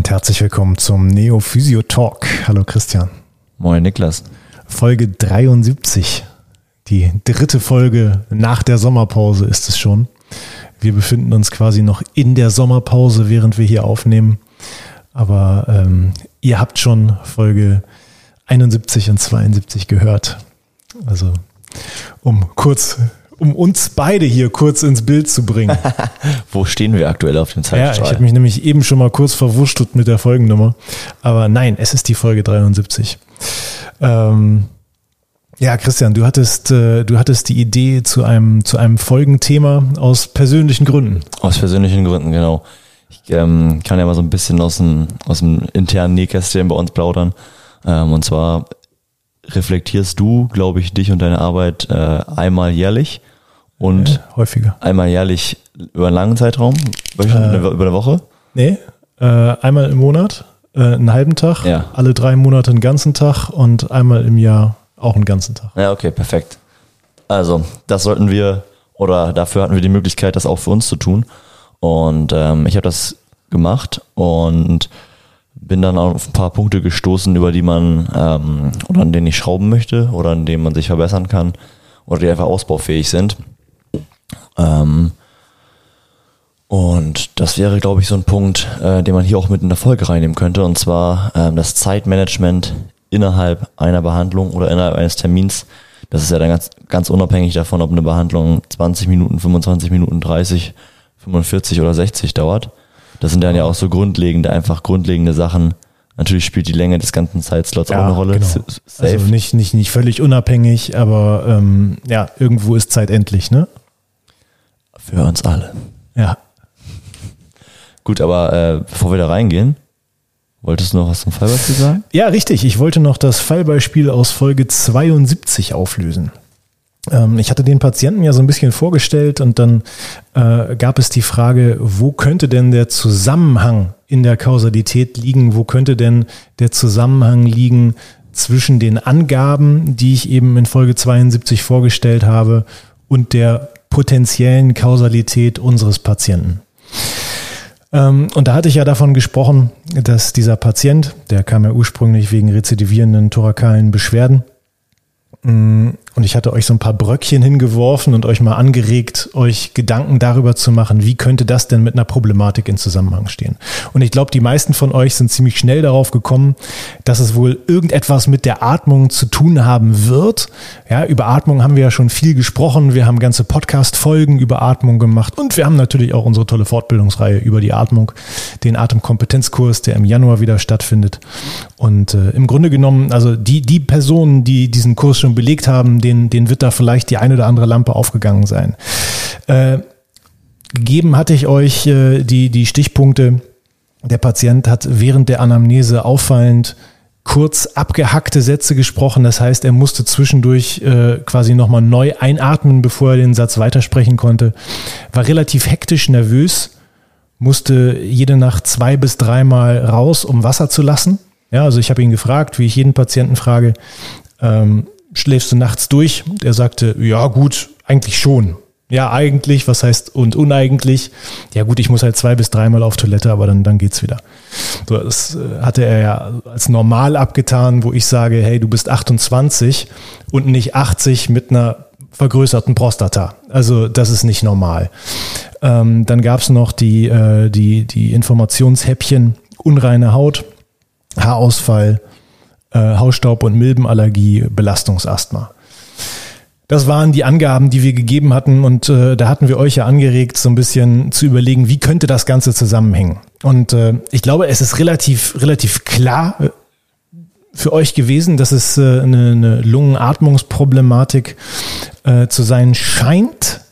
und herzlich willkommen zum Neo Physio Talk. Hallo Christian. Moin Niklas. Folge 73. Die dritte Folge nach der Sommerpause ist es schon. Wir befinden uns quasi noch in der Sommerpause, während wir hier aufnehmen. Aber ähm, ihr habt schon Folge 71 und 72 gehört. Also um kurz um uns beide hier kurz ins Bild zu bringen. Wo stehen wir aktuell auf dem Zeitstrahl? Ja, ich habe mich nämlich eben schon mal kurz verwurschtelt mit der Folgennummer. Aber nein, es ist die Folge 73. Ähm, ja, Christian, du hattest, äh, du hattest die Idee zu einem, zu einem Folgenthema aus persönlichen Gründen. Aus persönlichen Gründen, genau. Ich ähm, kann ja mal so ein bisschen aus dem, aus dem internen Nähkästchen bei uns plaudern. Ähm, und zwar reflektierst du, glaube ich, dich und deine Arbeit äh, einmal jährlich und äh, häufiger. Einmal jährlich über einen langen Zeitraum? Äh, über eine Woche? Nee, äh, einmal im Monat, äh, einen halben Tag, ja. alle drei Monate einen ganzen Tag und einmal im Jahr auch einen ganzen Tag. Ja, okay, perfekt. Also, das sollten wir, oder dafür hatten wir die Möglichkeit, das auch für uns zu tun. Und ähm, ich habe das gemacht und bin dann auf ein paar Punkte gestoßen, über die man ähm, oder an denen ich schrauben möchte oder an denen man sich verbessern kann oder die einfach ausbaufähig sind. Ähm, und das wäre, glaube ich, so ein Punkt, äh, den man hier auch mit in der Folge reinnehmen könnte, und zwar ähm, das Zeitmanagement innerhalb einer Behandlung oder innerhalb eines Termins. Das ist ja dann ganz, ganz unabhängig davon, ob eine Behandlung 20 Minuten, 25 Minuten, 30, 45 oder 60 dauert. Das sind dann ja auch so grundlegende, einfach grundlegende Sachen. Natürlich spielt die Länge des ganzen Zeitslots ja, auch eine Rolle. Genau. Safe. Also nicht, nicht, nicht völlig unabhängig, aber ähm, ja, irgendwo ist Zeit endlich, ne? Für uns alle. Ja. Gut, aber äh, bevor wir da reingehen, wolltest du noch was zum Fallbeispiel sagen? Ja, richtig. Ich wollte noch das Fallbeispiel aus Folge 72 auflösen. Ähm, ich hatte den Patienten ja so ein bisschen vorgestellt und dann äh, gab es die Frage, wo könnte denn der Zusammenhang in der Kausalität liegen? Wo könnte denn der Zusammenhang liegen zwischen den Angaben, die ich eben in Folge 72 vorgestellt habe und der potenziellen Kausalität unseres Patienten. Ähm, und da hatte ich ja davon gesprochen, dass dieser Patient, der kam ja ursprünglich wegen rezidivierenden thorakalen Beschwerden, mm, und ich hatte euch so ein paar Bröckchen hingeworfen und euch mal angeregt, euch Gedanken darüber zu machen, wie könnte das denn mit einer Problematik in Zusammenhang stehen. Und ich glaube, die meisten von euch sind ziemlich schnell darauf gekommen, dass es wohl irgendetwas mit der Atmung zu tun haben wird. Ja, über Atmung haben wir ja schon viel gesprochen. Wir haben ganze Podcast-Folgen über Atmung gemacht und wir haben natürlich auch unsere tolle Fortbildungsreihe über die Atmung, den Atemkompetenzkurs, der im Januar wieder stattfindet. Und äh, im Grunde genommen, also die, die Personen, die diesen Kurs schon belegt haben, den, den wird da vielleicht die eine oder andere Lampe aufgegangen sein. Äh, gegeben hatte ich euch äh, die, die Stichpunkte. Der Patient hat während der Anamnese auffallend kurz abgehackte Sätze gesprochen. Das heißt, er musste zwischendurch äh, quasi nochmal neu einatmen, bevor er den Satz weitersprechen konnte. War relativ hektisch, nervös, musste jede Nacht zwei bis dreimal raus, um Wasser zu lassen. Ja, also ich habe ihn gefragt, wie ich jeden Patienten frage, ähm, schläfst du nachts durch? Er sagte, ja gut, eigentlich schon. Ja, eigentlich, was heißt und uneigentlich? Ja gut, ich muss halt zwei bis dreimal auf Toilette, aber dann, dann geht's wieder. So, das äh, hatte er ja als normal abgetan, wo ich sage, hey, du bist 28 und nicht 80 mit einer vergrößerten Prostata. Also das ist nicht normal. Ähm, dann gab's noch die, äh, die, die Informationshäppchen, unreine Haut, Haarausfall, äh, Hausstaub- und Milbenallergie, Belastungsasthma. Das waren die Angaben, die wir gegeben hatten und äh, da hatten wir euch ja angeregt, so ein bisschen zu überlegen, wie könnte das Ganze zusammenhängen. Und äh, ich glaube, es ist relativ, relativ klar äh, für euch gewesen, dass es äh, eine, eine Lungenatmungsproblematik äh, zu sein scheint.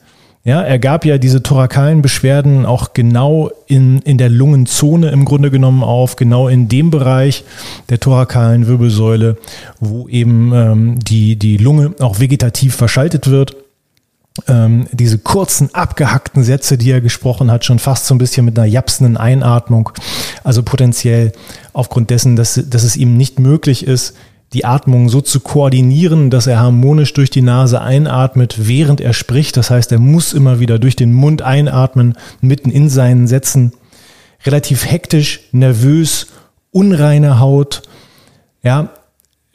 Ja, er gab ja diese thorakalen Beschwerden auch genau in, in der Lungenzone im Grunde genommen auf, genau in dem Bereich der thorakalen Wirbelsäule, wo eben ähm, die, die Lunge auch vegetativ verschaltet wird. Ähm, diese kurzen, abgehackten Sätze, die er gesprochen hat, schon fast so ein bisschen mit einer japsenden Einatmung. Also potenziell aufgrund dessen, dass, dass es ihm nicht möglich ist, die Atmung so zu koordinieren, dass er harmonisch durch die Nase einatmet, während er spricht. Das heißt, er muss immer wieder durch den Mund einatmen, mitten in seinen Sätzen. relativ hektisch, nervös, unreine Haut, ja,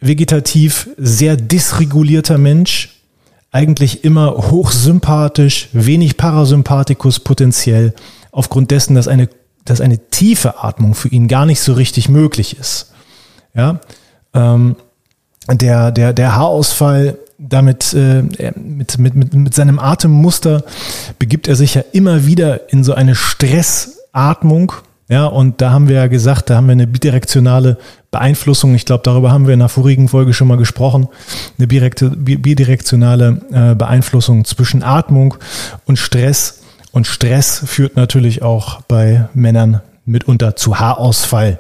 vegetativ sehr dysregulierter Mensch, eigentlich immer hochsympathisch, wenig Parasympathikus potenziell, aufgrund dessen, dass eine, dass eine tiefe Atmung für ihn gar nicht so richtig möglich ist. Ja, ähm, der, der, der Haarausfall damit äh, mit, mit, mit, mit seinem Atemmuster begibt er sich ja immer wieder in so eine Stressatmung. Ja, und da haben wir ja gesagt, da haben wir eine bidirektionale Beeinflussung. Ich glaube, darüber haben wir in der vorigen Folge schon mal gesprochen. Eine bidirektionale äh, Beeinflussung zwischen Atmung und Stress. Und Stress führt natürlich auch bei Männern mitunter zu Haarausfall.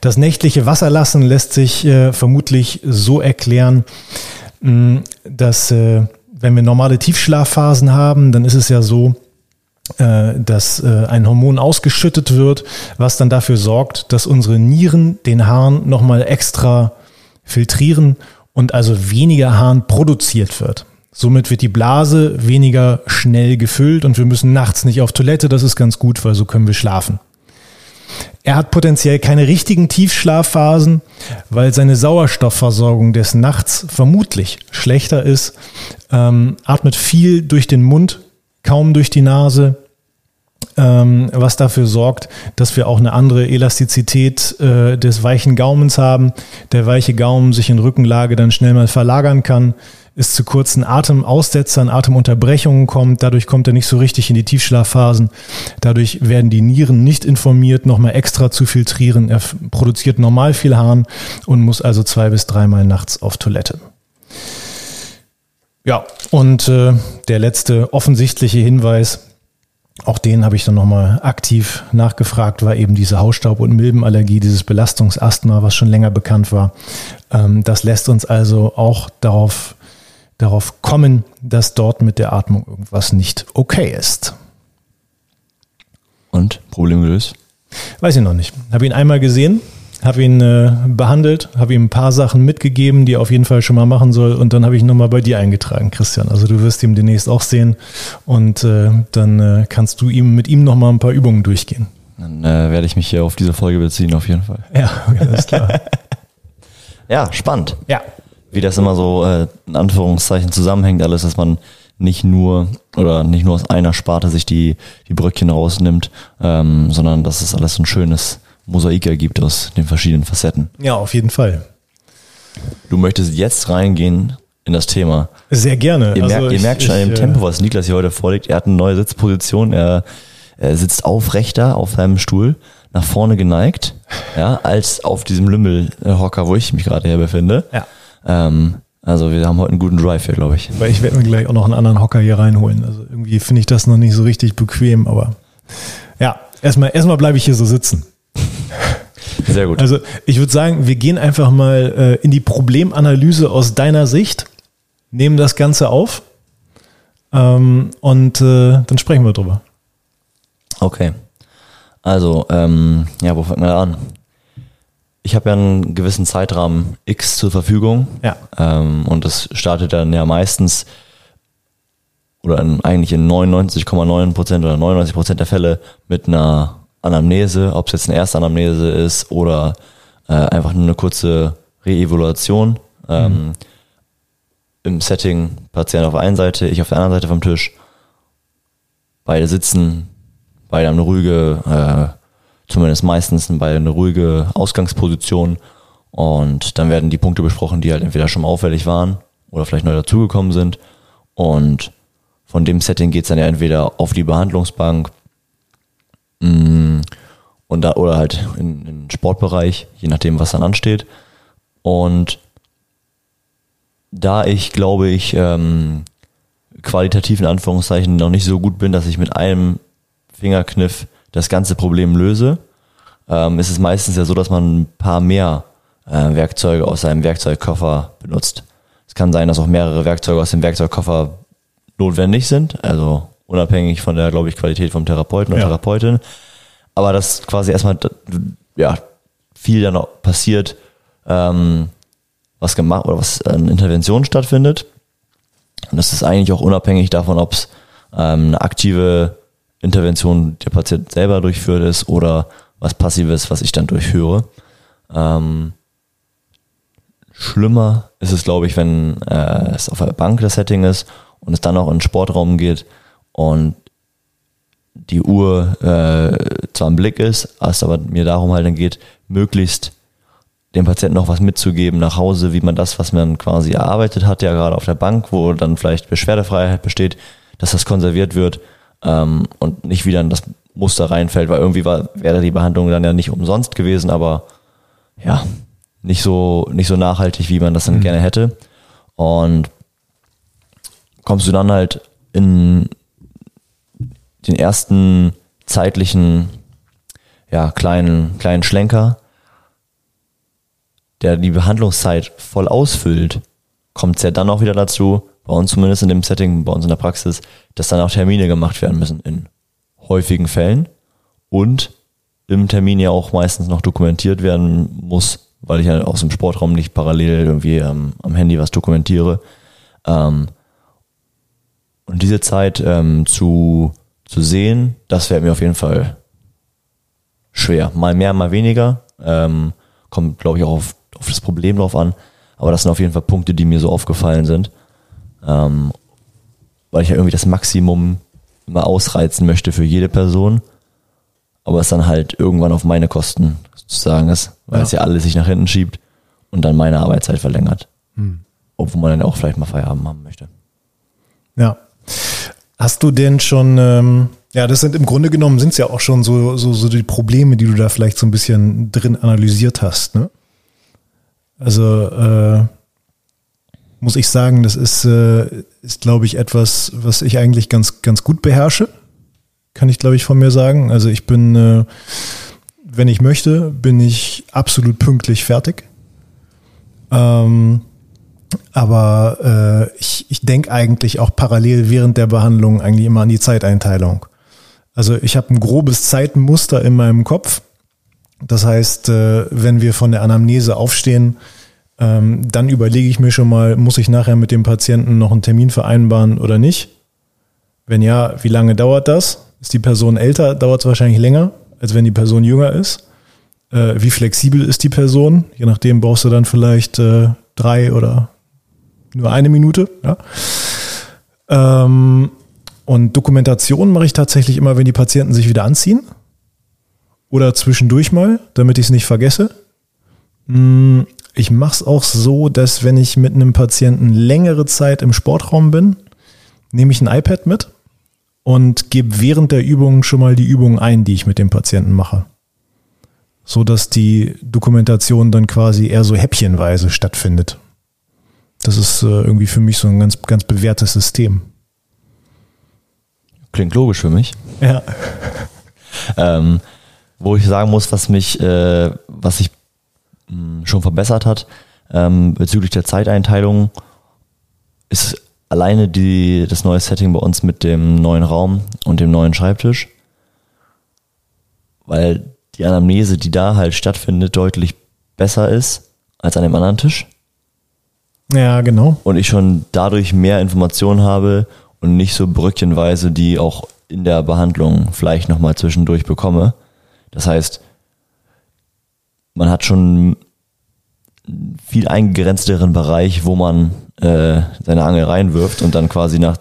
Das nächtliche Wasserlassen lässt sich äh, vermutlich so erklären, mh, dass äh, wenn wir normale Tiefschlafphasen haben, dann ist es ja so, äh, dass äh, ein Hormon ausgeschüttet wird, was dann dafür sorgt, dass unsere Nieren den Harn nochmal extra filtrieren und also weniger Harn produziert wird. Somit wird die Blase weniger schnell gefüllt und wir müssen nachts nicht auf Toilette. Das ist ganz gut, weil so können wir schlafen. Er hat potenziell keine richtigen Tiefschlafphasen, weil seine Sauerstoffversorgung des Nachts vermutlich schlechter ist, ähm, atmet viel durch den Mund, kaum durch die Nase, ähm, was dafür sorgt, dass wir auch eine andere Elastizität äh, des weichen Gaumens haben. Der weiche Gaumen sich in Rückenlage dann schnell mal verlagern kann es zu kurzen Atemaussetzern, Atemunterbrechungen kommt. Dadurch kommt er nicht so richtig in die Tiefschlafphasen. Dadurch werden die Nieren nicht informiert, nochmal extra zu filtrieren. Er produziert normal viel Harn und muss also zwei bis dreimal nachts auf Toilette. Ja, und äh, der letzte offensichtliche Hinweis, auch den habe ich dann nochmal aktiv nachgefragt, war eben diese Hausstaub- und Milbenallergie, dieses Belastungsasthma, was schon länger bekannt war. Ähm, das lässt uns also auch darauf darauf kommen, dass dort mit der Atmung irgendwas nicht okay ist. Und Problem gelöst? Weiß ich noch nicht. Habe ihn einmal gesehen, habe ihn äh, behandelt, habe ihm ein paar Sachen mitgegeben, die er auf jeden Fall schon mal machen soll und dann habe ich nochmal bei dir eingetragen, Christian. Also du wirst ihn demnächst auch sehen und äh, dann äh, kannst du ihm mit ihm nochmal ein paar Übungen durchgehen. Dann äh, werde ich mich hier auf diese Folge beziehen, auf jeden Fall. Ja, okay, alles klar. ja, spannend. Ja wie das immer so äh, in Anführungszeichen zusammenhängt, alles, dass man nicht nur oder nicht nur aus einer Sparte sich die, die Bröckchen rausnimmt, ähm, sondern dass es alles ein schönes Mosaik ergibt aus den verschiedenen Facetten. Ja, auf jeden Fall. Du möchtest jetzt reingehen in das Thema. Sehr gerne. Ihr, also merkt, ihr merkt schon an dem äh, Tempo, was Niklas hier heute vorlegt. Er hat eine neue Sitzposition. Er, er sitzt aufrechter auf seinem Stuhl, nach vorne geneigt, ja, als auf diesem Lümmelhocker, wo ich mich gerade hier befinde. Ja. Ähm, also wir haben heute einen guten Drive hier, glaube ich. Weil ich werde mir gleich auch noch einen anderen Hocker hier reinholen. Also irgendwie finde ich das noch nicht so richtig bequem, aber ja, erstmal, erstmal bleibe ich hier so sitzen. Sehr gut. Also ich würde sagen, wir gehen einfach mal äh, in die Problemanalyse aus deiner Sicht, nehmen das Ganze auf ähm, und äh, dann sprechen wir drüber. Okay. Also, ähm, ja, wo fangen wir an? Ich habe ja einen gewissen Zeitrahmen X zur Verfügung. Ja. Ähm, und das startet dann ja meistens oder in, eigentlich in 99,9 Prozent oder 99 Prozent der Fälle mit einer Anamnese, ob es jetzt eine erste Anamnese ist oder äh, einfach nur eine kurze Reevaluation. Ähm, mhm. Im Setting Patient auf der einen Seite, ich auf der anderen Seite vom Tisch. Beide sitzen, beide haben eine ruhige äh, zumindest meistens bei eine ruhige Ausgangsposition und dann werden die Punkte besprochen, die halt entweder schon mal auffällig waren oder vielleicht neu dazugekommen sind und von dem Setting geht es dann ja entweder auf die Behandlungsbank mm, und da, oder halt in, in den Sportbereich, je nachdem, was dann ansteht. Und da ich, glaube ich, ähm, qualitativ in Anführungszeichen noch nicht so gut bin, dass ich mit einem Fingerkniff das ganze Problem löse, ähm, ist es meistens ja so, dass man ein paar mehr äh, Werkzeuge aus seinem Werkzeugkoffer benutzt. Es kann sein, dass auch mehrere Werkzeuge aus dem Werkzeugkoffer notwendig sind, also unabhängig von der, glaube ich, Qualität vom Therapeuten oder ja. Therapeutin. Aber dass quasi erstmal ja, viel dann auch passiert, ähm, was gemacht oder was an Intervention stattfindet. Und das ist eigentlich auch unabhängig davon, ob es ähm, eine aktive Intervention der Patient selber durchführt ist oder was Passives, was ich dann durchführe. Ähm, schlimmer ist es, glaube ich, wenn äh, es auf der Bank das Setting ist und es dann auch in den Sportraum geht und die Uhr äh, zwar im Blick ist, es aber mir darum halt dann geht, möglichst dem Patienten noch was mitzugeben nach Hause, wie man das, was man quasi erarbeitet hat, ja gerade auf der Bank, wo dann vielleicht Beschwerdefreiheit besteht, dass das konserviert wird ähm, und nicht wieder in das Muster reinfällt, weil irgendwie war, wäre die Behandlung dann ja nicht umsonst gewesen, aber ja, nicht so, nicht so nachhaltig, wie man das dann mhm. gerne hätte. Und kommst du dann halt in den ersten zeitlichen, ja, kleinen, kleinen Schlenker, der die Behandlungszeit voll ausfüllt, kommt es ja dann auch wieder dazu, bei uns zumindest in dem Setting, bei uns in der Praxis, dass dann auch Termine gemacht werden müssen in häufigen Fällen und im Termin ja auch meistens noch dokumentiert werden muss, weil ich ja aus dem Sportraum nicht parallel irgendwie ähm, am Handy was dokumentiere. Ähm, und diese Zeit ähm, zu, zu sehen, das wäre mir auf jeden Fall schwer. Mal mehr, mal weniger. Ähm, kommt, glaube ich, auch auf, auf das Problem drauf an. Aber das sind auf jeden Fall Punkte, die mir so aufgefallen sind. Ähm, weil ich ja irgendwie das Maximum immer ausreizen möchte für jede Person. Aber es dann halt irgendwann auf meine Kosten sozusagen ist, weil ja. es ja alles sich nach hinten schiebt und dann meine Arbeitszeit verlängert. Hm. Obwohl man dann auch vielleicht mal Feierabend haben möchte. Ja. Hast du denn schon, ähm, ja, das sind im Grunde genommen sind es ja auch schon so, so, so die Probleme, die du da vielleicht so ein bisschen drin analysiert hast, ne? Also, äh, muss ich sagen, das ist, äh, ist glaube ich, etwas, was ich eigentlich ganz, ganz gut beherrsche. Kann ich, glaube ich, von mir sagen. Also ich bin, äh, wenn ich möchte, bin ich absolut pünktlich fertig. Ähm, aber äh, ich, ich denke eigentlich auch parallel während der Behandlung eigentlich immer an die Zeiteinteilung. Also ich habe ein grobes Zeitenmuster in meinem Kopf. Das heißt, äh, wenn wir von der Anamnese aufstehen, ähm, dann überlege ich mir schon mal, muss ich nachher mit dem Patienten noch einen Termin vereinbaren oder nicht? Wenn ja, wie lange dauert das? Ist die Person älter, dauert es wahrscheinlich länger, als wenn die Person jünger ist. Äh, wie flexibel ist die Person? Je nachdem brauchst du dann vielleicht äh, drei oder nur eine Minute. Ja? Ähm, und Dokumentation mache ich tatsächlich immer, wenn die Patienten sich wieder anziehen. Oder zwischendurch mal, damit ich es nicht vergesse. Hm, ich mache es auch so, dass wenn ich mit einem Patienten längere Zeit im Sportraum bin, nehme ich ein iPad mit und gebe während der Übung schon mal die Übungen ein, die ich mit dem Patienten mache. So dass die Dokumentation dann quasi eher so häppchenweise stattfindet. Das ist äh, irgendwie für mich so ein ganz, ganz bewährtes System. Klingt logisch für mich. Ja. ähm, wo ich sagen muss, was mich, äh, was ich schon verbessert hat. Ähm, bezüglich der Zeiteinteilung ist alleine die, das neue Setting bei uns mit dem neuen Raum und dem neuen Schreibtisch, weil die Anamnese, die da halt stattfindet, deutlich besser ist als an dem anderen Tisch. Ja, genau. Und ich schon dadurch mehr Informationen habe und nicht so brückchenweise die auch in der Behandlung vielleicht nochmal zwischendurch bekomme. Das heißt, man hat schon einen viel eingegrenzteren Bereich, wo man äh, seine Angel reinwirft und dann quasi nach,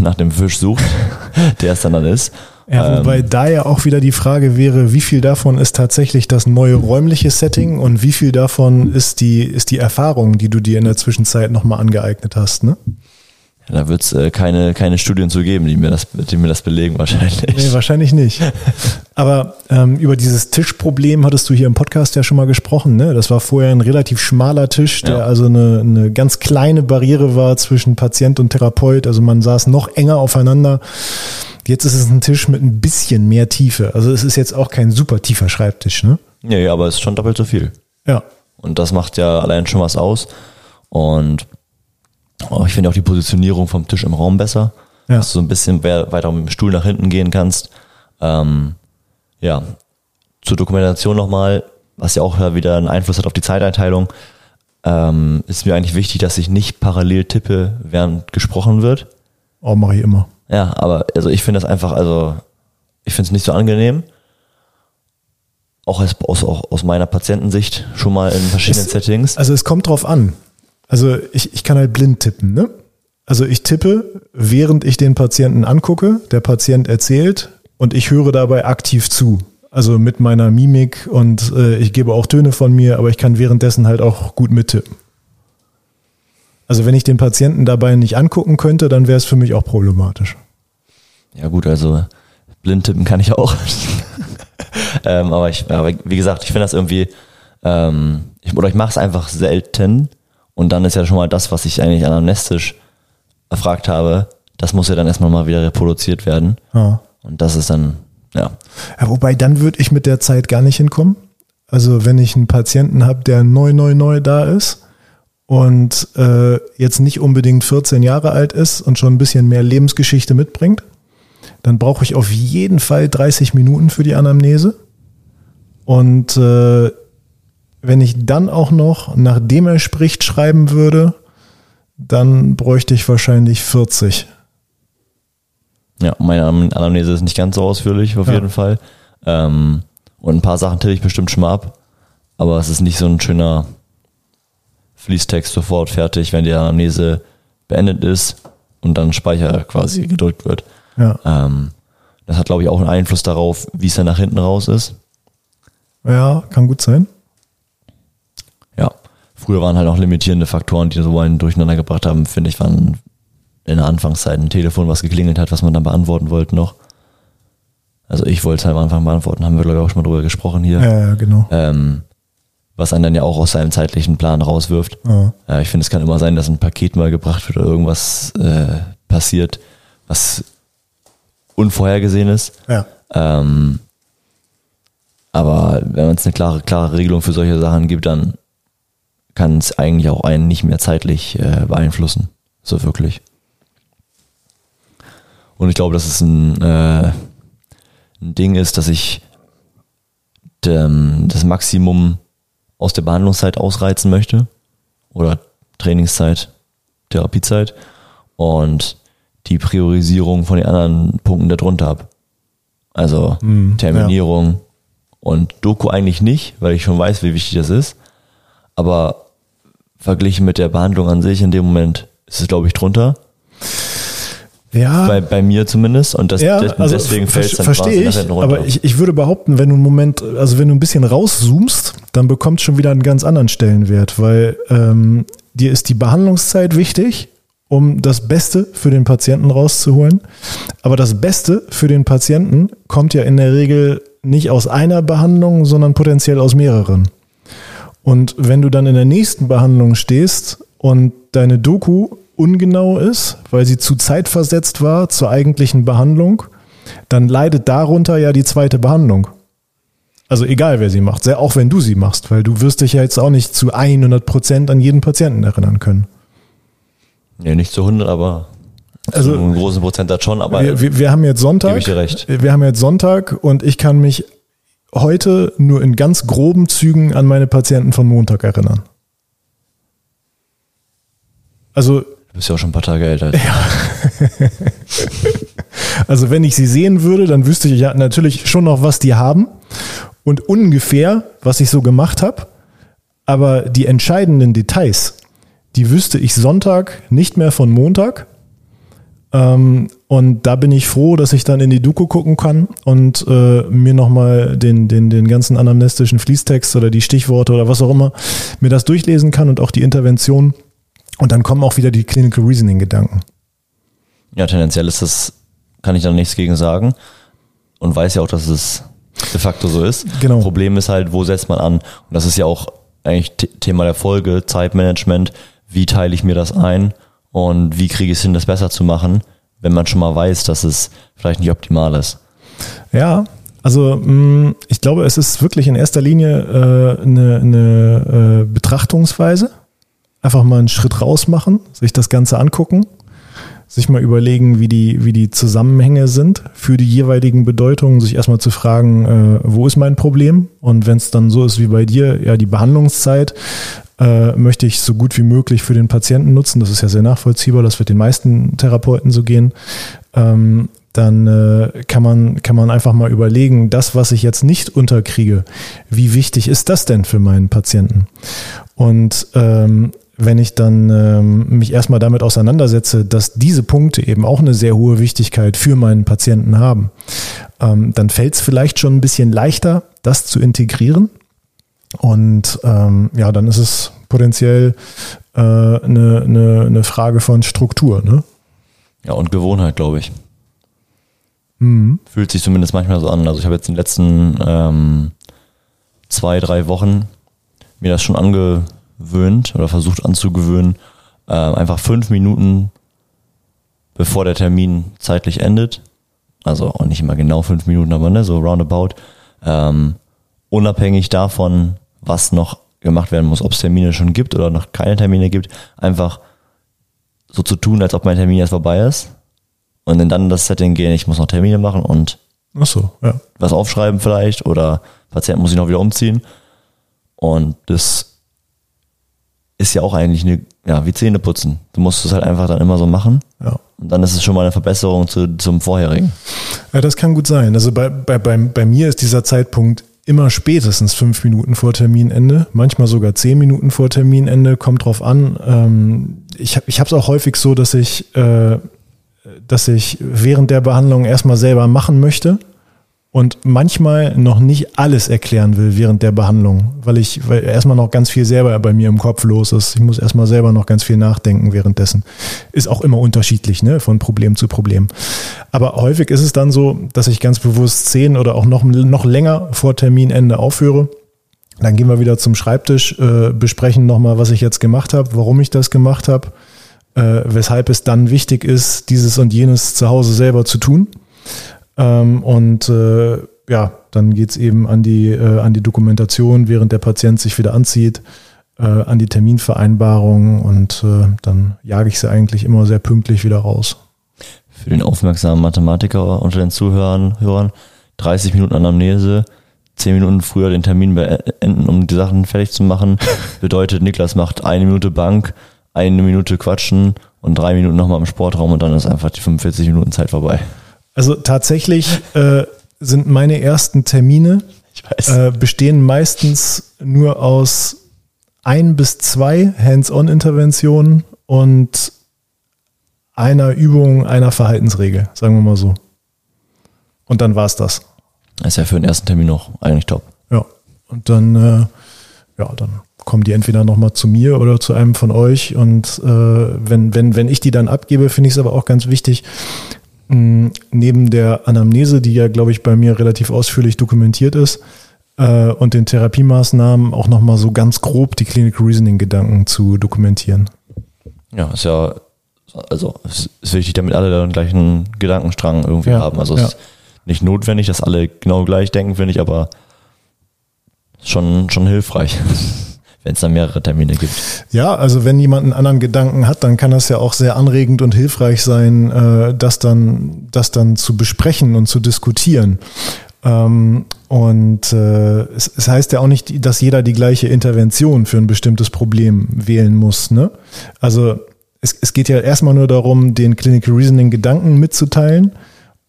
nach dem Fisch sucht, der es dann dann ist. Ja, wobei ähm, da ja auch wieder die Frage wäre, wie viel davon ist tatsächlich das neue räumliche Setting und wie viel davon ist die, ist die Erfahrung, die du dir in der Zwischenzeit nochmal angeeignet hast, ne? Da wird es äh, keine, keine Studien zu geben, die mir, das, die mir das belegen wahrscheinlich. Nee, wahrscheinlich nicht. Aber ähm, über dieses Tischproblem hattest du hier im Podcast ja schon mal gesprochen. Ne? Das war vorher ein relativ schmaler Tisch, der ja. also eine, eine ganz kleine Barriere war zwischen Patient und Therapeut. Also man saß noch enger aufeinander. Jetzt ist es ein Tisch mit ein bisschen mehr Tiefe. Also es ist jetzt auch kein super tiefer Schreibtisch. Ne? Nee, aber es ist schon doppelt so viel. Ja. Und das macht ja allein schon was aus. Und Oh, ich finde auch die Positionierung vom Tisch im Raum besser, ja. dass du so ein bisschen weiter mit dem Stuhl nach hinten gehen kannst. Ähm, ja, zur Dokumentation nochmal, was ja auch wieder einen Einfluss hat auf die Zeiteinteilung, ähm, ist mir eigentlich wichtig, dass ich nicht parallel tippe, während gesprochen wird. Oh, mache ich immer. Ja, aber also ich finde das einfach, also Ich finde es nicht so angenehm. Auch aus, aus, auch aus meiner Patientensicht schon mal in verschiedenen Es- Settings. Also es kommt drauf an. Also ich, ich kann halt blind tippen, ne? Also ich tippe, während ich den Patienten angucke, der Patient erzählt und ich höre dabei aktiv zu. Also mit meiner Mimik und äh, ich gebe auch Töne von mir, aber ich kann währenddessen halt auch gut mittippen. Also wenn ich den Patienten dabei nicht angucken könnte, dann wäre es für mich auch problematisch. Ja gut, also blind tippen kann ich auch. ähm, aber ich, aber wie gesagt, ich finde das irgendwie, ähm, ich, oder ich mache es einfach selten und dann ist ja schon mal das, was ich eigentlich anamnestisch erfragt habe, das muss ja dann erstmal mal wieder reproduziert werden. Ja. Und das ist dann, ja, Ja, wobei dann würde ich mit der Zeit gar nicht hinkommen. Also wenn ich einen Patienten habe, der neu, neu, neu da ist und äh, jetzt nicht unbedingt 14 Jahre alt ist und schon ein bisschen mehr Lebensgeschichte mitbringt, dann brauche ich auf jeden Fall 30 Minuten für die Anamnese. Und äh, wenn ich dann auch noch, nachdem er spricht, schreiben würde, dann bräuchte ich wahrscheinlich 40. ja, meine Anam- Anamnese ist nicht ganz so ausführlich auf Ja. jeden Fall. Ähm, und ein paar Sachen tippe ich bestimmt schon mal ab, aber es ist nicht so ein schöner Fließtext sofort fertig, wenn die Anamnese beendet ist und dann Speicher quasi gedrückt wird. Ja, Ähm, das hat, glaube ich, auch einen Einfluss darauf, wie es dann nach hinten raus ist. ja kann gut sein. Ja, früher waren halt auch limitierende Faktoren, die so einen durcheinander gebracht haben, finde ich, waren in der Anfangszeit ein Telefon, was geklingelt hat, was man dann beantworten wollte noch. Also ich wollte es halt am Anfang beantworten, haben wir, glaube ich, auch schon mal drüber gesprochen hier. Ja, ja genau. Ähm, was einen dann ja auch aus seinem zeitlichen Plan rauswirft. Ja. Äh, ich finde, es kann immer sein, dass ein Paket mal gebracht wird oder irgendwas äh, passiert, was unvorhergesehen ist. Ja. Ähm, aber wenn es eine klare, klare Regelung für solche Sachen gibt, dann kann es eigentlich auch einen nicht mehr zeitlich äh, beeinflussen. So wirklich. Und ich glaube, dass es ein, äh, ein Ding ist, dass ich dem, das Maximum aus der Behandlungszeit ausreizen möchte. Oder Trainingszeit, Therapiezeit. Und die Priorisierung von den anderen Punkten darunter habe. Also Hm, Terminierung und Doku eigentlich nicht, weil ich schon weiß, wie wichtig das ist. Aber verglichen mit der Behandlung an sich in dem Moment ist es, glaube ich, drunter. Ja, Bei, bei mir zumindest. Und das, ja, also deswegen fällt es dann verstehe quasi ich, runter. aber ich, ich würde behaupten, wenn du einen Moment, also wenn du ein bisschen rauszoomst, dann bekommt schon wieder einen ganz anderen Stellenwert, weil ähm, dir ist die Behandlungszeit wichtig, um das Beste für den Patienten rauszuholen. Aber das Beste für den Patienten kommt ja in der Regel nicht aus einer Behandlung, sondern potenziell aus mehreren. Und wenn du dann in der nächsten Behandlung stehst und deine Doku ungenau ist, weil sie zu zeitversetzt war zur eigentlichen Behandlung, dann leidet darunter ja die zweite Behandlung. Also egal, wer sie macht, auch wenn du sie machst, weil du wirst dich ja jetzt auch nicht zu 100 Prozent an jeden Patienten erinnern können. nee, nicht zu 100, aber Also- zu einem großen Prozentsatz schon. Aber Wir, wir, wir haben jetzt Sonntag. Gebe ich dir recht. Wir haben jetzt Sonntag und ich kann mich heute nur in ganz groben Zügen an meine Patienten von Montag erinnern. Also bist ja auch schon ein paar Tage älter. ich. Also wenn ich sie sehen würde, dann wüsste ich ja natürlich schon noch, was die haben und ungefähr, was ich so gemacht habe. Aber die entscheidenden Details, die wüsste ich Sonntag nicht mehr von Montag. Ähm, und da bin ich froh, dass ich dann in die Doku gucken kann und äh, mir nochmal den, den, den ganzen anamnestischen Fließtext oder die Stichworte oder was auch immer mir das durchlesen kann und auch die Intervention. Und dann kommen auch wieder die Clinical Reasoning Gedanken. Ja, tendenziell ist das, kann ich da nichts gegen sagen. Und weiß ja auch, dass es de facto so ist. Genau. Problem ist halt, wo setzt man an? Und das ist ja auch eigentlich The- Thema der Folge, Zeitmanagement. Wie teile ich mir das ein? Und wie kriege ich es hin, das besser zu machen, wenn man schon mal weiß, dass es vielleicht nicht optimal ist? Ja, also mh, ich glaube, es ist wirklich in erster Linie äh, eine, eine äh, Betrachtungsweise. Einfach mal einen Schritt raus machen, sich das Ganze angucken, sich mal überlegen, wie die, wie die Zusammenhänge sind für die jeweiligen Bedeutungen, sich erstmal zu fragen, äh, wo ist mein Problem? Und wenn es dann so ist wie bei dir, ja, die Behandlungszeit äh, möchte ich so gut wie möglich für den Patienten nutzen. Das ist ja sehr nachvollziehbar, das wird den meisten Therapeuten so gehen. Ähm, dann äh, kann, man, kann man einfach mal überlegen, das, was ich jetzt nicht unterkriege, wie wichtig ist das denn für meinen Patienten? Und ähm, wenn ich dann ähm, mich erstmal damit auseinandersetze, dass diese Punkte eben auch eine sehr hohe Wichtigkeit für meinen Patienten haben, ähm, dann fällt es vielleicht schon ein bisschen leichter, das zu integrieren. Und ähm, ja, dann ist es potenziell äh, eine, eine, eine Frage von Struktur. Ne? Ja, und Gewohnheit, glaube ich. Mhm. Fühlt sich zumindest manchmal so an. Also ich habe jetzt in den letzten ähm, zwei, drei Wochen mir das schon angewöhnt oder versucht anzugewöhnen, äh, einfach fünf Minuten bevor der Termin zeitlich endet, also auch nicht immer genau fünf Minuten, aber ne, so roundabout, ähm, unabhängig davon, was noch gemacht werden muss, ob es Termine schon gibt oder noch keine Termine gibt, einfach so zu tun, als ob mein Termin jetzt vorbei ist und dann in das Setting gehen, ich muss noch Termine machen und Ach so, ja. was aufschreiben vielleicht oder Patient muss ich noch wieder umziehen und das ist ja auch eigentlich eine, ja, wie Zähne putzen. Du musst es halt einfach dann immer so machen. Ja. Und dann ist es schon mal eine Verbesserung zu, zum vorherigen. Ja, das kann gut sein. Also bei, bei, bei, bei mir ist dieser Zeitpunkt immer spätestens fünf Minuten vor Terminende, manchmal sogar zehn Minuten vor Terminende, kommt drauf an. Ähm, ich habe es auch häufig so, dass ich, äh, dass ich während der Behandlung erstmal selber machen möchte und manchmal noch nicht alles erklären will während der Behandlung, weil ich weil erstmal noch ganz viel selber bei mir im Kopf los ist. Ich muss erstmal selber noch ganz viel nachdenken währenddessen. Ist auch immer unterschiedlich, ne, von Problem zu Problem. Aber häufig ist es dann so, dass ich ganz bewusst zehn oder auch noch, noch länger vor Terminende aufhöre. Dann gehen wir wieder zum Schreibtisch, äh, besprechen nochmal, was ich jetzt gemacht habe, warum ich das gemacht habe, äh, weshalb es dann wichtig ist, dieses und jenes zu Hause selber zu tun ähm, und äh, ja, dann geht's eben an die, äh, an die Dokumentation, während der Patient sich wieder anzieht, äh, an die Terminvereinbarung und äh, dann jage ich sie eigentlich immer sehr pünktlich wieder raus. Für den aufmerksamen Mathematiker unter den Zuhörern, Hörern, 30 Minuten Anamnese, 10 Minuten früher den Termin beenden, um die Sachen fertig zu machen, bedeutet, Niklas macht eine Minute Bank, eine Minute Quatschen und drei Minuten nochmal im Sportraum und dann ist einfach die 45 Minuten Zeit vorbei. Also tatsächlich äh, sind meine ersten Termine äh, bestehen meistens nur aus ein bis zwei Hands-on-Interventionen und einer Übung, einer Verhaltensregel, sagen wir mal so. Und dann war es das. Das ist ja für den ersten Termin noch eigentlich top. Ja. Und dann, äh, ja, dann kommen die entweder nochmal zu mir oder zu einem von euch. Und äh, wenn, wenn, wenn ich die dann abgebe, finde ich es aber auch ganz wichtig, neben der Anamnese, die ja, glaube ich, bei mir relativ ausführlich dokumentiert ist, äh, und den Therapiemaßnahmen auch nochmal so ganz grob die Clinical Reasoning-Gedanken zu dokumentieren. Ja, ist ja, also es ist wichtig, damit alle den gleichen Gedankenstrang irgendwie ja, haben. Also es ja. ist nicht notwendig, dass alle genau gleich denken, finde ich, aber schon, schon hilfreich wenn es da mehrere Termine gibt. Ja, also wenn jemand einen anderen Gedanken hat, dann kann das ja auch sehr anregend und hilfreich sein, äh, das dann, das dann zu besprechen und zu diskutieren. Ähm, und äh, es, es heißt ja auch nicht, dass jeder die gleiche Intervention für ein bestimmtes Problem wählen muss. Ne? Also es, es geht ja erstmal nur darum, den Clinical Reasoning Gedanken mitzuteilen.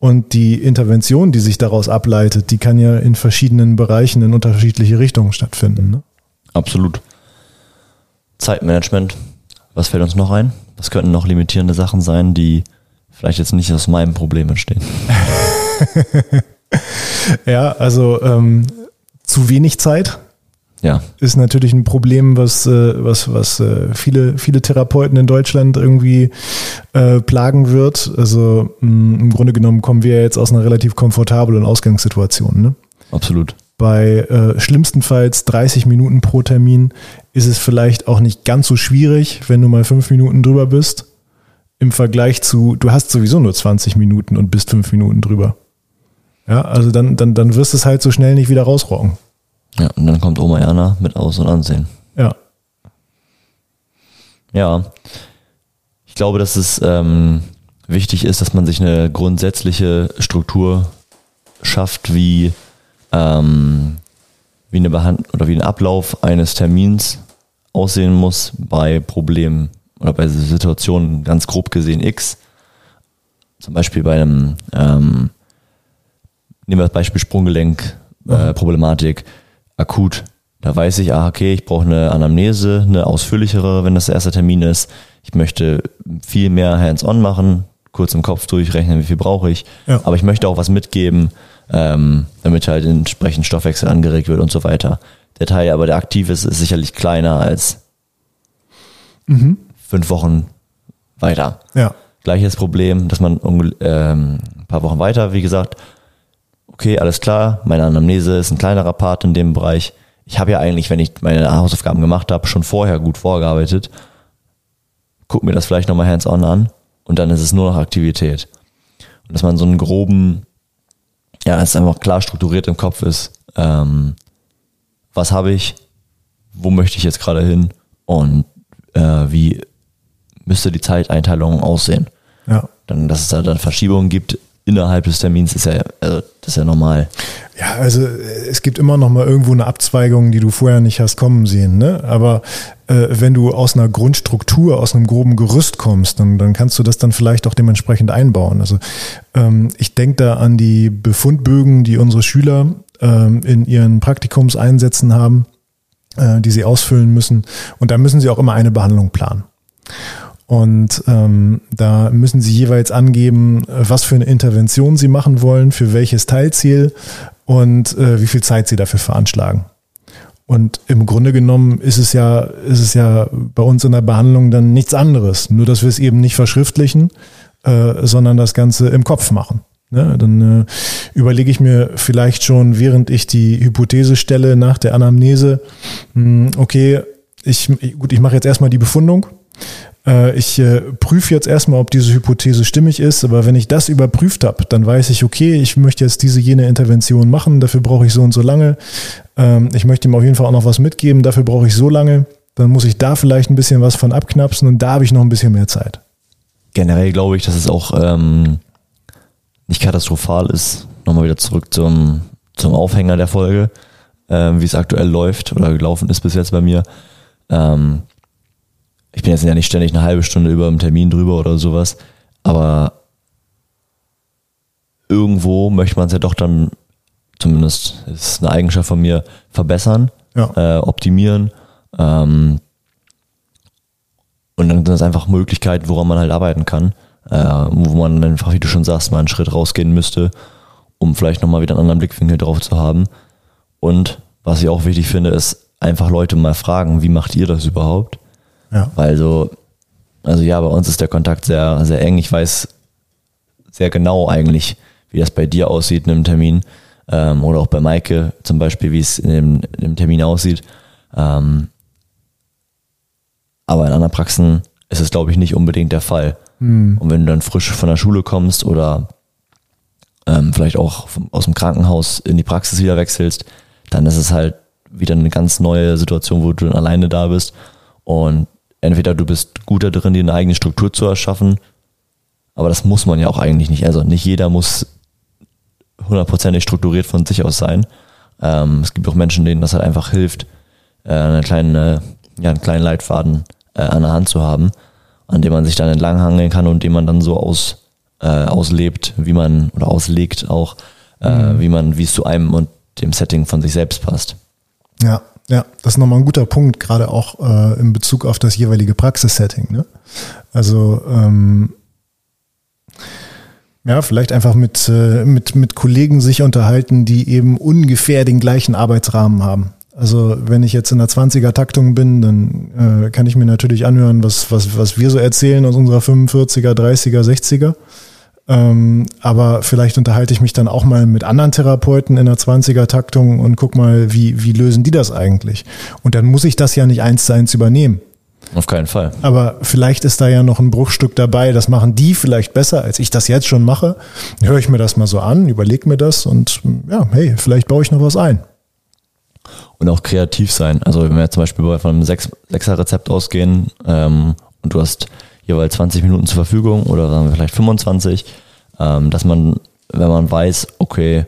Und die Intervention, die sich daraus ableitet, die kann ja in verschiedenen Bereichen in unterschiedliche Richtungen stattfinden. Ne? Absolut. Zeitmanagement. Was fällt uns noch ein? Was könnten noch limitierende Sachen sein, die vielleicht jetzt nicht aus meinem Problem entstehen? ja, also ähm, zu wenig Zeit. Ja. Ist natürlich ein Problem, was, äh, was, was äh, viele, viele Therapeuten in Deutschland irgendwie äh, plagen wird. Also mm, im Grunde genommen kommen wir jetzt aus einer relativ komfortablen Ausgangssituation. Ne? Absolut. Bei äh, schlimmstenfalls 30 Minuten pro Termin ist es vielleicht auch nicht ganz so schwierig, wenn du mal fünf Minuten drüber bist, im Vergleich zu, du hast sowieso nur 20 Minuten und bist fünf Minuten drüber. Ja, also dann, dann, dann wirst du es halt so schnell nicht wieder rausrocken. Ja, und dann kommt Oma Erna mit Aus- und Ansehen. Ja. Ja. Ich glaube, dass es ähm, wichtig ist, dass man sich eine grundsätzliche Struktur schafft, wie ähm, wie eine Behand oder wie ein Ablauf eines Termins aussehen muss bei Problemen oder bei Situationen ganz grob gesehen X. zum Beispiel bei einem, ähm, nehmen wir das Beispiel Sprunggelenk, äh, Problematik, akut. Da weiß ich, ah, okay, ich brauche eine Anamnese, eine ausführlichere, wenn das der erste Termin ist. Ich möchte viel mehr hands-on machen, kurz im Kopf durchrechnen, wie viel brauche ich. Ja. Aber ich möchte auch was mitgeben, ähm, damit halt entsprechend Stoffwechsel angeregt wird und so weiter. Der Teil aber, der aktiv ist, ist sicherlich kleiner als fünf Wochen weiter. Ja. Gleiches Problem, dass man ähm, ein paar Wochen weiter, wie gesagt, okay, alles klar, meine Anamnese ist ein kleinerer Part in dem Bereich. Ich habe ja eigentlich, wenn ich meine Hausaufgaben gemacht habe, schon vorher gut vorgearbeitet. Guck mir das vielleicht nochmal hands-on an und dann ist es nur noch Aktivität. Und dass man so einen groben, ja, dass es einfach klar strukturiert im Kopf ist, ähm, was habe ich, wo möchte ich jetzt gerade hin und äh, wie müsste die Zeiteinteilung aussehen. Ja. Dann, dass es da dann Verschiebungen gibt innerhalb des Termins, ist ja, also, das ist ja normal. Ja, also äh, es gibt immer noch mal irgendwo eine Abzweigung, die du vorher nicht hast kommen sehen. Ne? Aber äh, wenn du aus einer Grundstruktur, aus einem groben Gerüst kommst, dann, dann kannst du das dann vielleicht auch dementsprechend einbauen. Also ähm, ich denke da an die Befundbögen, die unsere Schüler ähm, in ihren Praktikumseinsätzen haben, äh, die sie ausfüllen müssen. Und da müssen sie auch immer eine Behandlung planen. Und ähm, da müssen Sie jeweils angeben, äh, was für eine Intervention Sie machen wollen, für welches Teilziel und äh, wie viel Zeit Sie dafür veranschlagen. Und im Grunde genommen ist es ja, ist es ja bei uns in der Behandlung dann nichts anderes. Nur, dass wir es eben nicht verschriftlichen, äh, sondern das Ganze im Kopf machen. Ne? Dann äh, überlege ich mir vielleicht schon, während ich die Hypothese stelle nach der Anamnese, mh, okay, ich, gut, ich mache jetzt erstmal die Befundung. Äh, Ich äh, prüfe jetzt erstmal, ob diese Hypothese stimmig ist, aber wenn ich das überprüft habe, dann weiß ich, okay, ich möchte jetzt diese jene Intervention machen, dafür brauche ich so und so lange. Ähm, Ich möchte ihm auf jeden Fall auch noch was mitgeben, dafür brauche ich so lange. Dann muss ich da vielleicht ein bisschen was von abknapsen und da habe ich noch ein bisschen mehr Zeit. Generell glaube ich, dass es auch ähm, nicht katastrophal ist. Nochmal wieder zurück zum, zum Aufhänger der Folge, ähm, wie es aktuell läuft oder gelaufen ist bis jetzt bei mir. Ähm, ich bin jetzt ja nicht ständig eine halbe Stunde über dem Termin drüber oder sowas, aber irgendwo möchte man es ja doch dann, zumindest ist eine Eigenschaft von mir, verbessern, Ja. äh, optimieren. Ähm, und dann sind das einfach Möglichkeiten, woran man halt arbeiten kann, äh, wo man einfach, wie du schon sagst, mal einen Schritt rausgehen müsste, um vielleicht nochmal wieder einen anderen Blickwinkel drauf zu haben. Und was ich auch wichtig finde, ist einfach Leute mal fragen, wie macht ihr das überhaupt? Ja. Weil so, also ja, bei uns ist der Kontakt sehr, sehr eng. Ich weiß sehr genau eigentlich, wie das bei dir aussieht in einem Termin. Ähm, oder auch bei Maike zum Beispiel, wie es in dem, in dem Termin aussieht. Ähm, aber in anderen Praxen ist es, glaube ich, nicht unbedingt der Fall. Und wenn du dann frisch von der Schule kommst oder ähm, vielleicht auch vom, aus dem Krankenhaus in die Praxis wieder wechselst, dann ist es halt wieder eine ganz neue Situation, wo du dann alleine da bist. Und entweder du bist gut da drin, dir eine eigene Struktur zu erschaffen, aber das muss man ja auch eigentlich nicht. Also nicht jeder muss hundertprozentig strukturiert von sich aus sein. Ähm, es gibt auch Menschen, denen das halt einfach hilft, äh, eine kleine, ja, einen kleinen Leitfaden äh, an der Hand zu haben, an dem man sich dann entlanghangeln kann und den man dann so aus, äh, auslebt, wie man, oder auslegt auch, äh, wie man, wie es zu einem und dem Setting von sich selbst passt. Ja, ja, das ist nochmal ein guter Punkt, gerade auch äh, in Bezug auf das jeweilige Praxissetting. Ne? Also ähm, ja, vielleicht einfach mit, äh, mit, mit Kollegen sich unterhalten, die eben ungefähr den gleichen Arbeitsrahmen haben. Also wenn ich jetzt in der 20er-Taktung bin, dann äh, kann ich mir natürlich anhören, was, was, was wir so erzählen aus unserer 45er, 30er, 60er. Ähm, aber vielleicht unterhalte ich mich dann auch mal mit anderen Therapeuten in der 20er-Taktung und guck mal, wie, wie lösen die das eigentlich? Und dann muss ich das ja nicht eins zu eins übernehmen. Auf keinen Fall. Aber vielleicht ist da ja noch ein Bruchstück dabei, das machen die vielleicht besser, als ich das jetzt schon mache. Höre ich mir das mal so an, überlege mir das und ja, hey, vielleicht baue ich noch was ein. und auch kreativ sein. Also wenn wir zum Beispiel bei- von einem Sechs- Sechser-Rezept ausgehen ähm, und du hast jeweils 20 Minuten zur Verfügung oder sagen wir vielleicht 25, ähm, dass man, wenn man weiß, okay,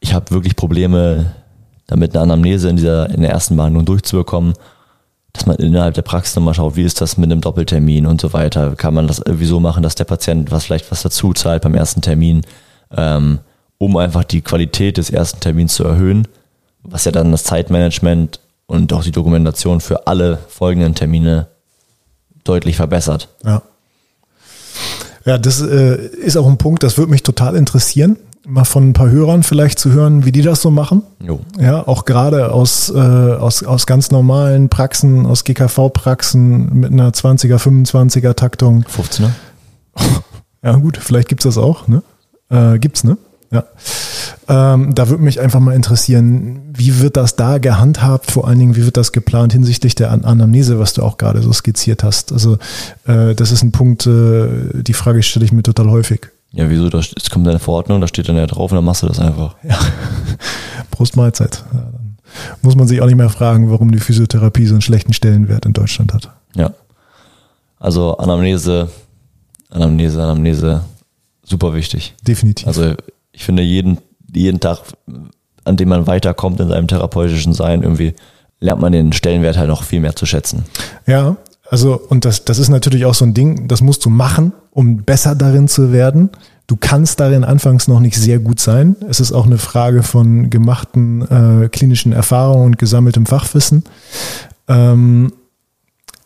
ich habe wirklich Probleme damit eine Anamnese in dieser in der ersten Behandlung durchzubekommen, dass man innerhalb der Praxis nochmal schaut, wie ist das mit einem Doppeltermin und so weiter. Kann man das irgendwie so machen, dass der Patient was vielleicht was dazu zahlt beim ersten Termin, ähm, um einfach die Qualität des ersten Termins zu erhöhen, was ja dann das Zeitmanagement und auch die Dokumentation für alle folgenden Termine deutlich verbessert. Ja. Ja, das äh, ist auch ein Punkt, das würde mich total interessieren, mal von ein paar Hörern vielleicht zu hören, wie die das so machen. Jo. Ja, auch gerade aus, äh, aus, aus ganz normalen Praxen, aus GKV-Praxen mit einer 20er, 25er Taktung. 15er? Ja, gut, vielleicht gibt's das auch, ne? Äh, gibt's, ne? Ja. Ähm, da würde mich einfach mal interessieren, wie wird das da gehandhabt? Vor allen Dingen, wie wird das geplant hinsichtlich der An Anamnese, was du auch gerade so skizziert hast? Also, äh, das ist ein Punkt, äh, die Frage stelle ich mir total häufig. Ja, wieso? Da es kommt eine Verordnung, da steht dann ja drauf und dann machst du das einfach. Ja. Prost Mahlzeit. Ja, dann muss man sich auch nicht mehr fragen, warum die Physiotherapie so einen schlechten Stellenwert in Deutschland hat. Ja. Also Anamnese, Anamnese, Anamnese, super wichtig. Definitiv. Also ich finde jeden, jeden Tag, an dem man weiterkommt in seinem therapeutischen Sein, irgendwie lernt man den Stellenwert halt noch viel mehr zu schätzen. Ja, also, und das, das ist natürlich auch so ein Ding, das musst du machen, um besser darin zu werden. Du kannst darin anfangs noch nicht sehr gut sein. Es ist auch eine Frage von gemachten äh, klinischen Erfahrungen und gesammeltem Fachwissen. Ähm,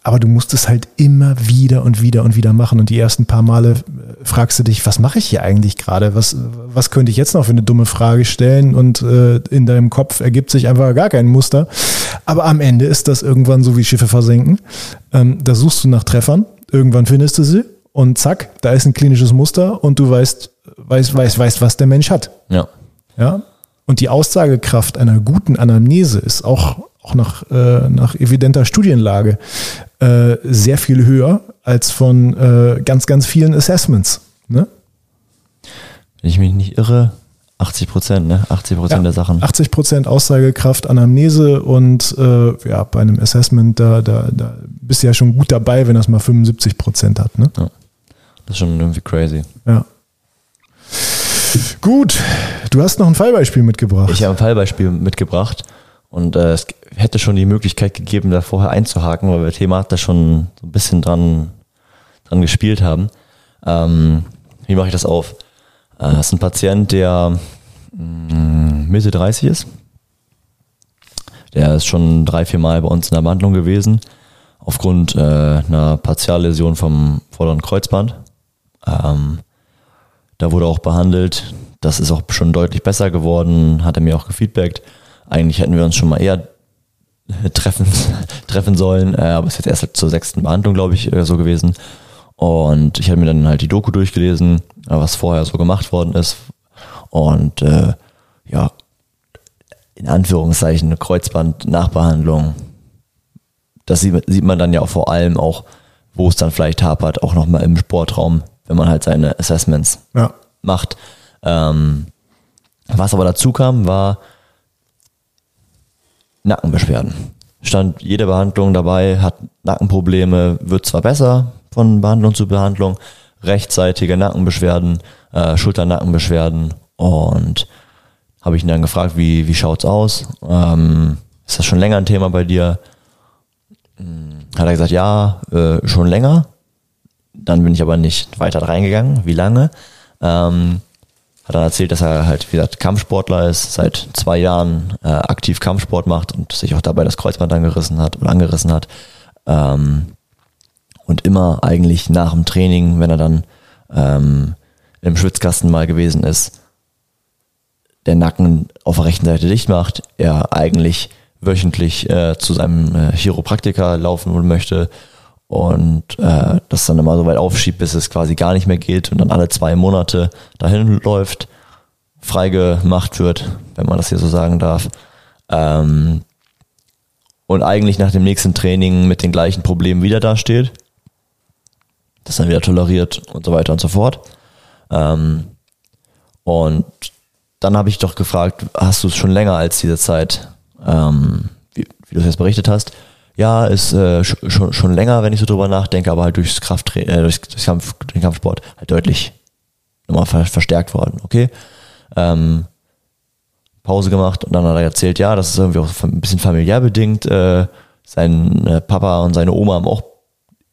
aber du musst es halt immer wieder und wieder und wieder machen. Und die ersten paar Male äh, fragst du dich, was mache ich hier eigentlich gerade? Was, was könnte ich jetzt noch für eine dumme Frage stellen? Und äh, in deinem Kopf ergibt sich einfach gar kein Muster. Aber am Ende ist das irgendwann so wie Schiffe versenken. Ähm, da suchst du nach Treffern, irgendwann findest du sie und zack, da ist ein klinisches Muster und du weißt, weißt, weißt, weißt, was der Mensch hat. Ja. Ja. Und die Aussagekraft einer guten Anamnese ist auch, auch nach, äh, nach evidenter Studienlage äh, sehr viel höher als von äh, ganz, ganz vielen Assessments. Ne? Wenn ich mich nicht irre, 80 Prozent, ne? 80 Prozent Ja, der Sachen. 80 Prozent Aussagekraft, Anamnese und äh, ja, bei einem Assessment, da, da, da bist du ja schon gut dabei, wenn das mal 75 Prozent hat. Ne? Das ist schon irgendwie crazy. Ja. Gut, du hast noch ein Fallbeispiel mitgebracht. Ich habe ein Fallbeispiel mitgebracht und äh, es hätte schon die Möglichkeit gegeben, da vorher einzuhaken, weil wir Thema da schon so ein bisschen dran, dran gespielt haben. Ähm, wie mache ich das auf? Äh, das ist ein Patient, der mh, Mitte 30 ist. Der ist schon drei, vier Mal bei uns in der Behandlung gewesen, aufgrund äh, einer Partialläsion vom vorderen Kreuzband. Ähm, da wurde auch behandelt. Das ist auch schon deutlich besser geworden, hat er mir auch gefeedbackt. Eigentlich hätten wir uns schon mal eher treffen, treffen sollen, äh, aber es ist jetzt erst zur sechsten Behandlung, glaube ich, äh, so gewesen. Und ich habe mir dann halt die Doku durchgelesen, äh, was vorher so gemacht worden ist. Und äh, ja, in Anführungszeichen Kreuzband-Nachbehandlung. Das sieht, sieht man dann ja auch vor allem auch, wo es dann vielleicht hapert, auch nochmal im Sportraum, wenn man halt seine Assessments Ja. macht. Ähm, was aber dazu kam, war Nackenbeschwerden. Stand jede Behandlung dabei, hat Nackenprobleme, wird zwar besser von Behandlung zu Behandlung, rechtzeitige Nackenbeschwerden, äh, Schulternackenbeschwerden und habe ich ihn dann gefragt, wie, wie schaut's aus? Ähm, ist das schon länger ein Thema bei dir? Hm, Hat er gesagt, ja, äh, schon länger. Dann bin ich aber nicht weiter reingegangen, wie lange. Ähm, hat dann erzählt, dass er halt, wie gesagt, Kampfsportler ist, seit zwei Jahren äh, aktiv Kampfsport macht und sich auch dabei das Kreuzband angerissen hat oder angerissen hat. Ähm, und immer eigentlich nach dem Training, wenn er dann ähm, im Schwitzkasten mal gewesen ist, der Nacken auf der rechten Seite dicht macht, er eigentlich wöchentlich äh, zu seinem äh, Chiropraktiker laufen möchte und äh, das dann immer so weit aufschiebt, bis es quasi gar nicht mehr geht und dann alle zwei Monate dahin läuft, freigemacht wird, wenn man das hier so sagen darf. Ähm, und eigentlich nach dem nächsten Training mit den gleichen Problemen wieder dasteht, das dann wieder toleriert und so weiter und so fort. Ähm, und dann habe ich doch gefragt, hast du es schon länger als diese Zeit, ähm, wie, wie du es jetzt berichtet hast? Ja, ist äh, sch- schon, schon länger, wenn ich so drüber nachdenke, aber halt durchs Kraft, äh, durchs, durchs Kampf, den Kampfsport halt deutlich nochmal ver verstärkt worden. Okay. Ähm, Pause gemacht und dann hat er erzählt, ja, das ist irgendwie auch ein bisschen familiär bedingt, äh, sein äh, Papa und seine Oma haben auch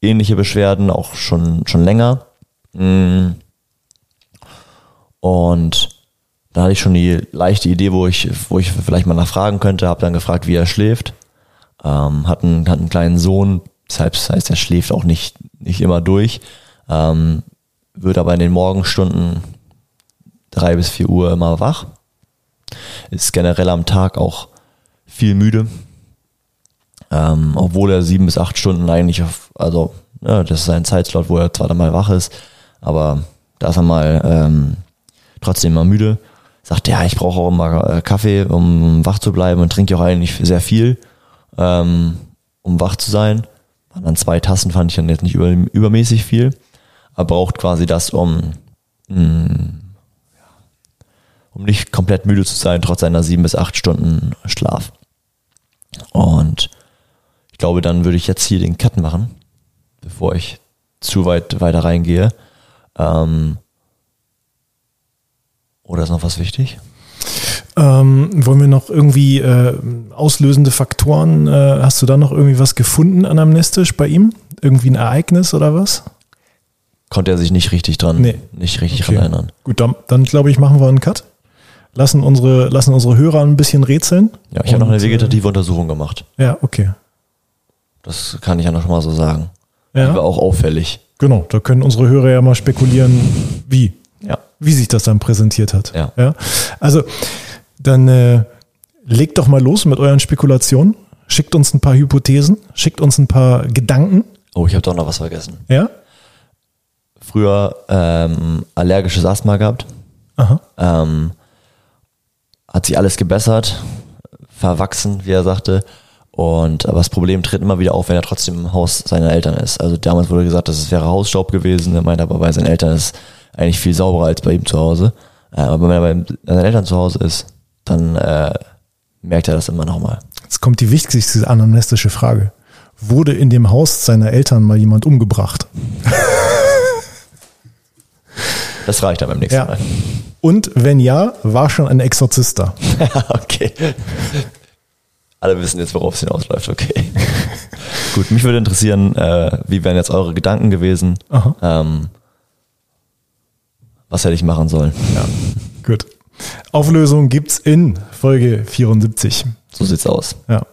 ähnliche Beschwerden, auch schon, schon länger. Mm. Und da hatte ich schon die leichte Idee, wo ich, wo ich vielleicht mal nachfragen könnte, habe dann gefragt, wie er schläft. Ähm, hat, einen, hat einen kleinen Sohn, deshalb das heißt, er schläft auch nicht, nicht immer durch. Ähm, wird aber in den Morgenstunden drei bis vier Uhr immer wach. Ist generell am Tag auch viel müde. Ähm, obwohl er sieben bis acht Stunden eigentlich auf, also ja, das ist ein Zeitslot, wo er zwar dann mal wach ist, aber da ist er mal ähm, trotzdem mal müde. Sagt, ja, ich brauche auch immer äh, Kaffee, um wach zu bleiben und trinke auch eigentlich sehr viel, ähm, um wach zu sein. Waren dann zwei Tassen, fand ich dann jetzt nicht über, übermäßig viel. Er braucht quasi das, um mh, um nicht komplett müde zu sein, trotz seiner sieben bis acht Stunden Schlaf. Und ich glaube, dann würde ich jetzt hier den Cut machen, bevor ich zu weit weiter reingehe. Ähm, oder ist noch was wichtig? Ähm, wollen wir noch irgendwie äh, auslösende Faktoren, äh, hast du da noch irgendwie was gefunden anamnestisch bei ihm? Irgendwie ein Ereignis oder was? Konnte er sich nicht richtig dran, Nee. nicht richtig Okay. dran erinnern. Gut, dann, dann glaube ich, machen wir einen Cut. Lassen unsere, lassen unsere Hörer ein bisschen rätseln. Ja, ich habe noch eine vegetative Untersuchung gemacht. Äh, ja, okay. Das kann ich ja noch schon mal so sagen. Die war Ja, auch auffällig. genau. Da können unsere Hörer ja mal spekulieren, wie. Ja. wie sich das dann präsentiert hat. Ja. Also dann äh, legt doch mal los mit euren Spekulationen. Schickt uns ein paar Hypothesen, schickt uns ein paar Gedanken. Oh, ich habe doch noch was vergessen. Ja? Früher ähm, allergisches Asthma gehabt. Aha. Ähm, hat sich alles gebessert, verwachsen, wie er sagte. Und aber das Problem tritt immer wieder auf, wenn er trotzdem im Haus seiner Eltern ist. Also damals wurde gesagt, dass es wäre Hausstaub gewesen. Er meinte aber bei seinen Eltern ist eigentlich viel sauberer als bei ihm zu Hause. Äh, aber wenn er bei seinen Eltern zu Hause ist, dann äh, merkt er das immer nochmal. Jetzt kommt die wichtigste anamnestische Frage. Wurde in dem Haus seiner Eltern mal jemand umgebracht? Das reicht dann beim nächsten Ja. Mal. Und wenn ja, war schon ein Exorzist da? okay. Alle wissen jetzt, worauf es hinausläuft, okay. Gut, mich würde interessieren, äh, wie wären jetzt eure Gedanken gewesen? Aha. Ähm, was hätte ich machen sollen? Ja. Gut. Auflösung gibt's in Folge 74. So sieht's aus. Ja.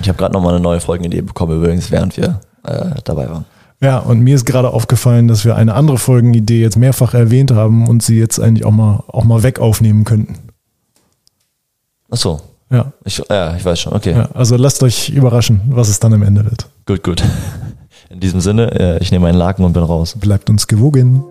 Ich habe gerade nochmal eine neue Folgenidee bekommen, übrigens, während wir äh, dabei waren. Ja, und mir ist gerade aufgefallen, dass wir eine andere Folgenidee jetzt mehrfach erwähnt haben und sie jetzt eigentlich auch mal, auch mal weg aufnehmen könnten. Ach so. Ja. Ich, ja, ich weiß schon. Okay, ja. Also lasst euch überraschen, was es dann am Ende wird. gut, gut. In diesem Sinne, äh, ich nehme meinen Laken und bin raus. Bleibt uns gewogen.